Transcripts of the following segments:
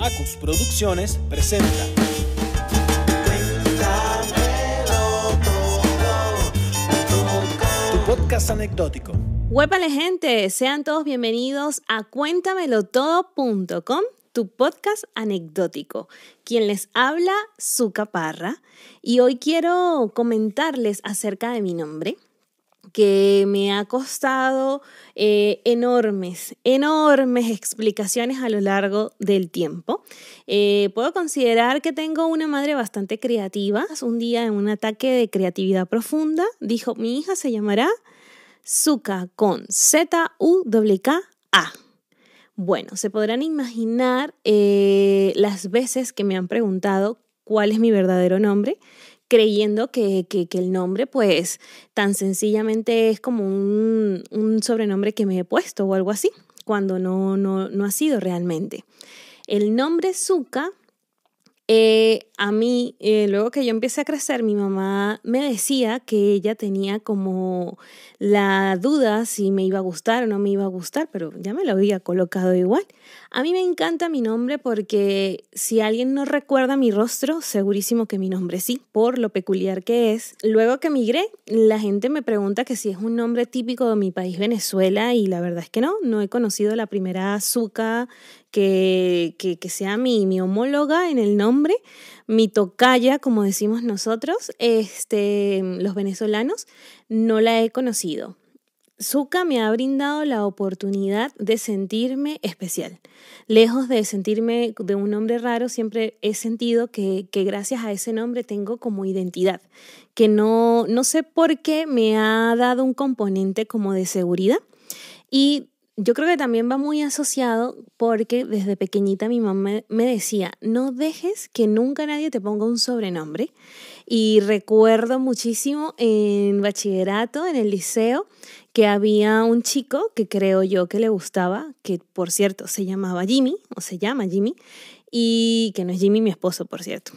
Acus Producciones presenta. Tu podcast anecdótico. Huépale gente, sean todos bienvenidos a cuéntamelotodo.com, tu podcast anecdótico. Quien les habla, su caparra, y hoy quiero comentarles acerca de mi nombre que me ha costado eh, enormes, enormes explicaciones a lo largo del tiempo. Eh, puedo considerar que tengo una madre bastante creativa. Un día en un ataque de creatividad profunda dijo, mi hija se llamará Zuka con Z-U-K-A. Bueno, se podrán imaginar eh, las veces que me han preguntado cuál es mi verdadero nombre creyendo que, el nombre pues tan sencillamente es como un, un, sobrenombre que me he puesto o algo así, cuando no, no, no ha sido realmente. El nombre Zuka eh, a mí, eh, luego que yo empecé a crecer, mi mamá me decía que ella tenía como la duda si me iba a gustar o no me iba a gustar, pero ya me lo había colocado igual. A mí me encanta mi nombre porque si alguien no recuerda mi rostro, segurísimo que mi nombre sí, por lo peculiar que es. Luego que migré, la gente me pregunta que si es un nombre típico de mi país, Venezuela, y la verdad es que no, no he conocido la primera azúcar que, que, que sea mi, mi homóloga en el nombre mi tocaya, como decimos nosotros, este, los venezolanos, no la he conocido. Zuka me ha brindado la oportunidad de sentirme especial. Lejos de sentirme de un nombre raro, siempre he sentido que, que, gracias a ese nombre tengo como identidad, que no, no sé por qué me ha dado un componente como de seguridad. Y yo creo que también va muy asociado porque desde pequeñita mi mamá me decía, no dejes que nunca nadie te ponga un sobrenombre. Y recuerdo muchísimo en bachillerato, en el liceo, que había un chico que creo yo que le gustaba, que por cierto se llamaba Jimmy, o se llama Jimmy, y que no es Jimmy mi esposo, por cierto.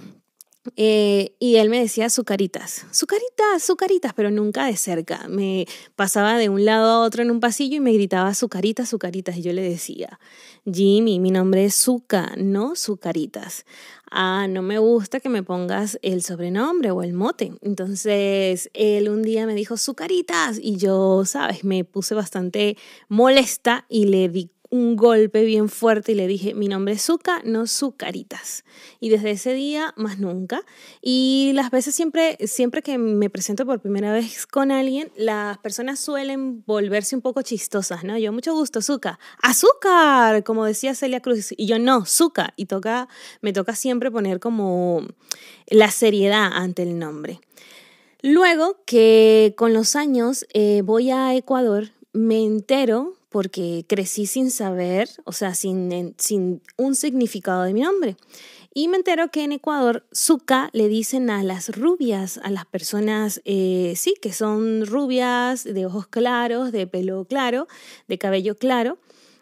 Eh, y él me decía sucaritas, sucaritas, sucaritas, pero nunca de cerca. Me pasaba de un lado a otro en un pasillo y me gritaba sucaritas, sucaritas. Y yo le decía, Jimmy, mi nombre es Zuka, no sucaritas. Ah, no me gusta que me pongas el sobrenombre o el mote. Entonces, él un día me dijo sucaritas y yo, sabes, me puse bastante molesta y le di un golpe bien fuerte y le dije, mi nombre es Zuka, no Zucaritas. Y desde ese día, más nunca. Y las veces siempre, siempre que me presento por primera vez con alguien, las personas suelen volverse un poco chistosas, ¿no? Yo, mucho gusto, Zuka. ¡Azúcar! Como decía Celia Cruz. Y yo, no, Zuka. Y toca, me toca siempre poner como la seriedad ante el nombre. Luego que con los años eh, voy a Ecuador, me entero porque crecí sin saber, o sea, sin, sin un significado de mi nombre. Y me entero que en Ecuador, Zuka le dicen a las rubias, a las personas, eh, sí, que son rubias, de ojos claros, de pelo claro, de cabello claro.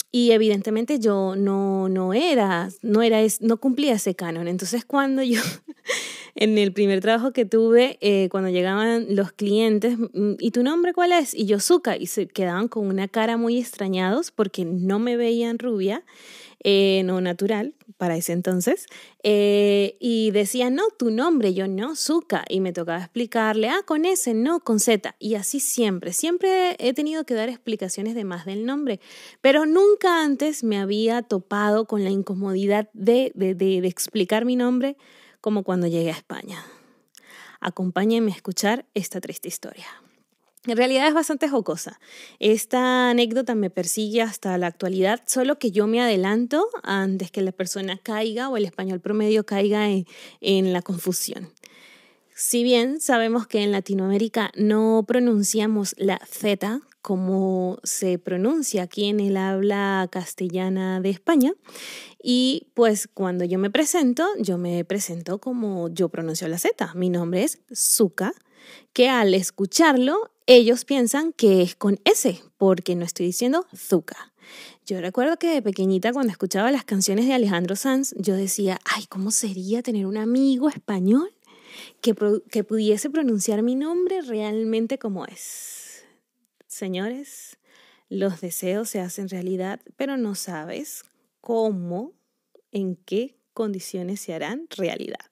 Y evidentemente yo no, no era, no era, no cumplía ese canon. Entonces cuando yo en el primer trabajo que tuve, eh, cuando llegaban los clientes, mm, ¿y tu nombre cuál es? Y yo, Zuka, y se quedaban con una cara muy extrañados porque no me veían rubia, eh, no natural para ese entonces, eh, y decían, no, tu nombre, yo no, Zuka, y me tocaba explicarle, ah, con ese, no, con Z, y así siempre, siempre he tenido que dar explicaciones de más del nombre, pero nunca antes me había topado con la incomodidad de, de, de explicar mi nombre como cuando llegué a España. Acompáñenme a escuchar esta triste historia. En realidad es bastante jocosa. Esta anécdota me persigue hasta la actualidad, solo que yo me adelanto antes que la persona caiga o el español promedio caiga en, en la confusión. Si bien sabemos que en Latinoamérica no pronunciamos la Z como se pronuncia aquí en el habla castellana de España. Y pues cuando yo me presento, yo me presento como yo pronuncio la Z. Mi nombre es Zuka, que al escucharlo ellos piensan que es con S, porque no estoy diciendo Zuka. Yo recuerdo que de pequeñita cuando escuchaba las canciones de Alejandro Sanz, yo decía, ay, ¿cómo sería tener un amigo español que, que pudiese pronunciar mi nombre realmente como es? Señores, los deseos se hacen realidad, pero no sabes cómo en qué condiciones se harán realidad.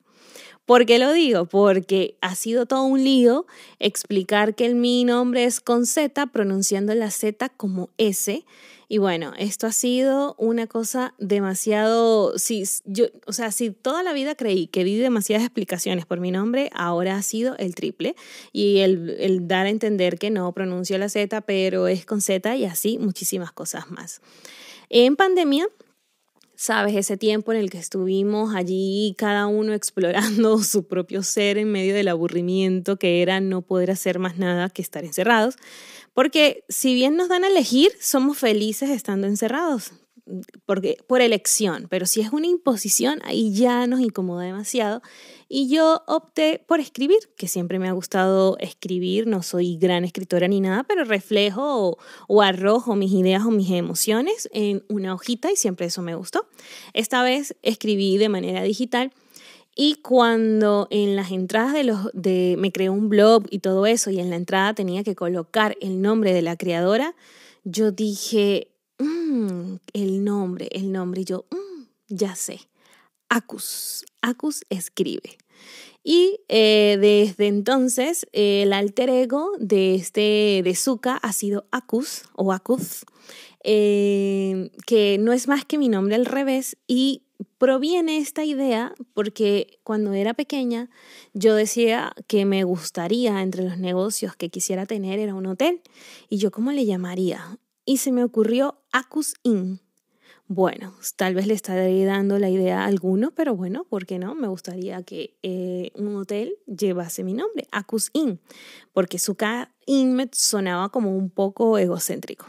¿Por qué lo digo? Porque ha sido todo un lío explicar que el mi nombre es con Z, pronunciando la Z como S. Y bueno, esto ha sido una cosa demasiado, si yo, o sea, si toda la vida creí que di demasiadas explicaciones por mi nombre, ahora ha sido el triple y el, el dar a entender que no pronuncio la Z, pero es con Z y así muchísimas cosas más. En pandemia sabes, ese tiempo en el que estuvimos allí cada uno explorando su propio ser en medio del aburrimiento que era no poder hacer más nada que estar encerrados. Porque si bien nos dan a elegir, somos felices estando encerrados porque, por elección, pero si es una imposición, ahí ya nos incomoda demasiado. Y yo opté por escribir, que siempre me ha gustado escribir, no soy gran escritora ni nada, pero reflejo o, arrojo mis ideas o mis emociones en una hojita y siempre eso me gustó. Esta vez escribí de manera digital. Y cuando en las entradas de los de me creó un blog y todo eso y en la entrada tenía que colocar el nombre de la creadora, yo dije, Mm, el nombre, el nombre. Y yo, mm, ya sé. Acus. Acus escribe. Y eh, desde entonces el alter ego de este de Zuka ha sido Acus o Acus, eh, que no es más que mi nombre al revés y proviene esta idea porque cuando era pequeña yo decía que me gustaría entre los negocios que quisiera tener era un hotel y yo cómo le llamaría y se me ocurrió Acus Inn. Bueno, tal vez le estaré dando la idea a alguno, pero bueno, ¿por qué no? Me gustaría que eh, un hotel llevase mi nombre, Acus Inn, porque su Inn me sonaba como un poco egocéntrico.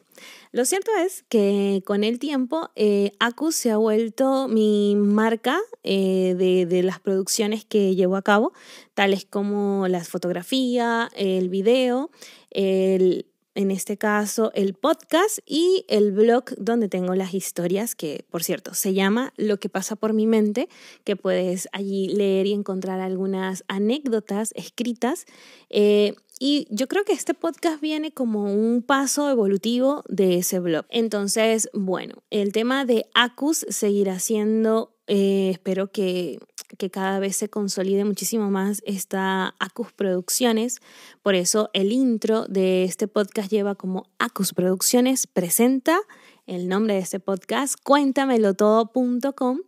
Lo cierto es que con el tiempo eh, Acus se ha vuelto mi marca eh, de, de, las producciones que llevo a cabo, tales como la fotografía, el video, el en este caso el podcast y el blog donde tengo las historias, que por cierto se llama Lo que pasa por mi mente, que puedes allí leer y encontrar algunas anécdotas escritas. Eh, y yo creo que este podcast viene como un paso evolutivo de ese blog. Entonces, bueno, el tema de Acus seguirá siendo eh, espero que, que, cada vez se consolide muchísimo más esta Acus Producciones. Por eso el intro de este podcast lleva como Acus Producciones presenta el nombre de este podcast, cuéntamelotodo.com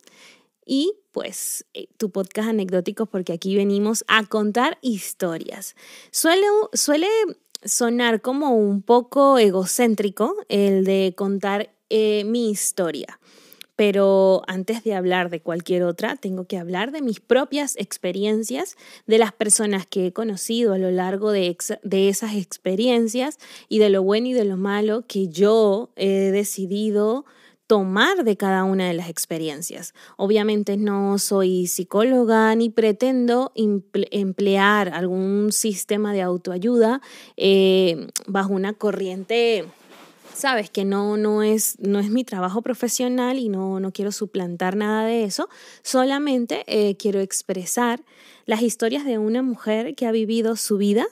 y pues eh, tu podcast anecdótico porque aquí venimos a contar historias. Suele, suele sonar como un poco egocéntrico el de contar eh, mi historia pero antes de hablar de cualquier otra, tengo que hablar de mis propias experiencias, de las personas que he conocido a lo largo de, esas experiencias y de lo bueno y de lo malo que yo he decidido tomar de cada una de las experiencias. Obviamente no soy psicóloga ni pretendo emplear algún sistema de autoayuda eh, bajo una corriente sabes que no, no, es, no es mi trabajo profesional y no, no quiero suplantar nada de eso, solamente eh, quiero expresar las historias de una mujer que ha vivido su vida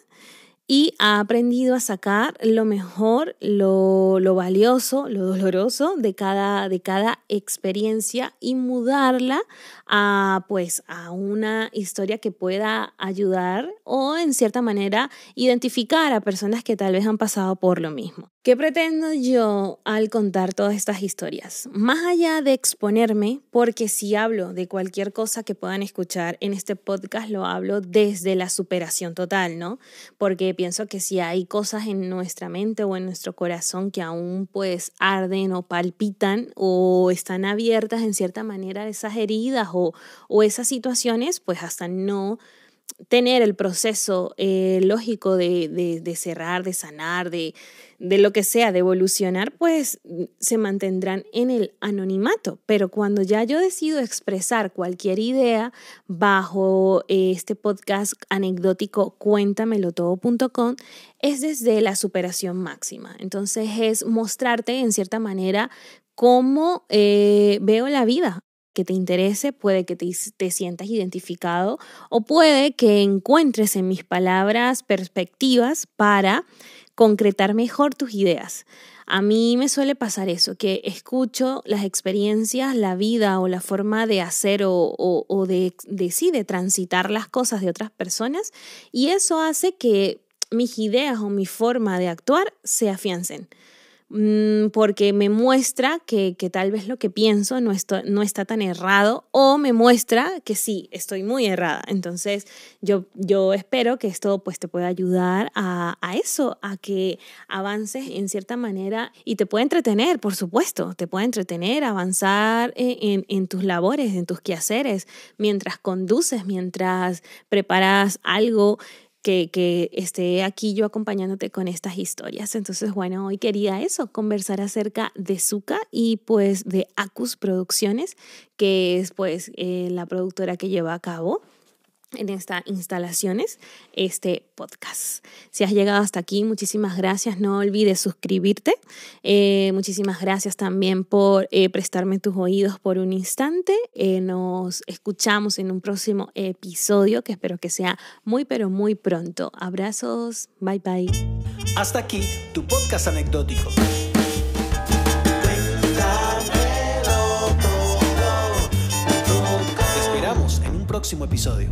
y ha aprendido a sacar lo mejor, lo, lo, valioso, lo doloroso de cada, de cada experiencia y mudarla a, pues, a una historia que pueda ayudar o en cierta manera identificar a personas que tal vez han pasado por lo mismo. ¿Qué pretendo yo al contar todas estas historias? Más allá de exponerme, porque si hablo de cualquier cosa que puedan escuchar en este podcast, lo hablo desde la superación total, ¿no? Porque pienso que si hay cosas en nuestra mente o en nuestro corazón que aún pues arden o palpitan o están abiertas en cierta manera esas heridas o, o esas situaciones, pues hasta no tener el proceso eh, lógico de, de, cerrar, de sanar, de, de lo que sea, de evolucionar, pues se mantendrán en el anonimato. Pero cuando ya yo decido expresar cualquier idea bajo eh, este podcast anecdótico cuéntamelotodo.com, es desde la superación máxima. Entonces es mostrarte en cierta manera cómo eh, veo la vida que te interese, puede que te, te, sientas identificado o puede que encuentres en mis palabras perspectivas para concretar mejor tus ideas. A mí me suele pasar eso, que escucho las experiencias, la vida o la forma de hacer o, de, de, sí, de transitar las cosas de otras personas y eso hace que mis ideas o mi forma de actuar se afiancen. Mm, porque me muestra que, tal vez lo que pienso no, no está tan errado o me muestra que sí, estoy muy errada. Entonces yo, yo espero que esto pues te pueda ayudar a, eso, a que avances en cierta manera y te puede entretener, por supuesto, te puede entretener, avanzar en, en tus labores, en tus quehaceres, mientras conduces, mientras preparas algo que, esté aquí yo acompañándote con estas historias. Entonces, bueno, hoy quería eso, conversar acerca de Zuka y pues de Acus Producciones, que es pues eh, la productora que lleva a cabo en estas instalaciones este podcast. Si has llegado hasta aquí, muchísimas gracias. No olvides suscribirte. Eh, muchísimas gracias también por eh, prestarme tus oídos por un instante. Eh, nos escuchamos en un próximo episodio que espero que sea muy, pero muy pronto. Abrazos. Bye bye. Hasta aquí tu podcast anecdótico. Te esperamos en un próximo episodio.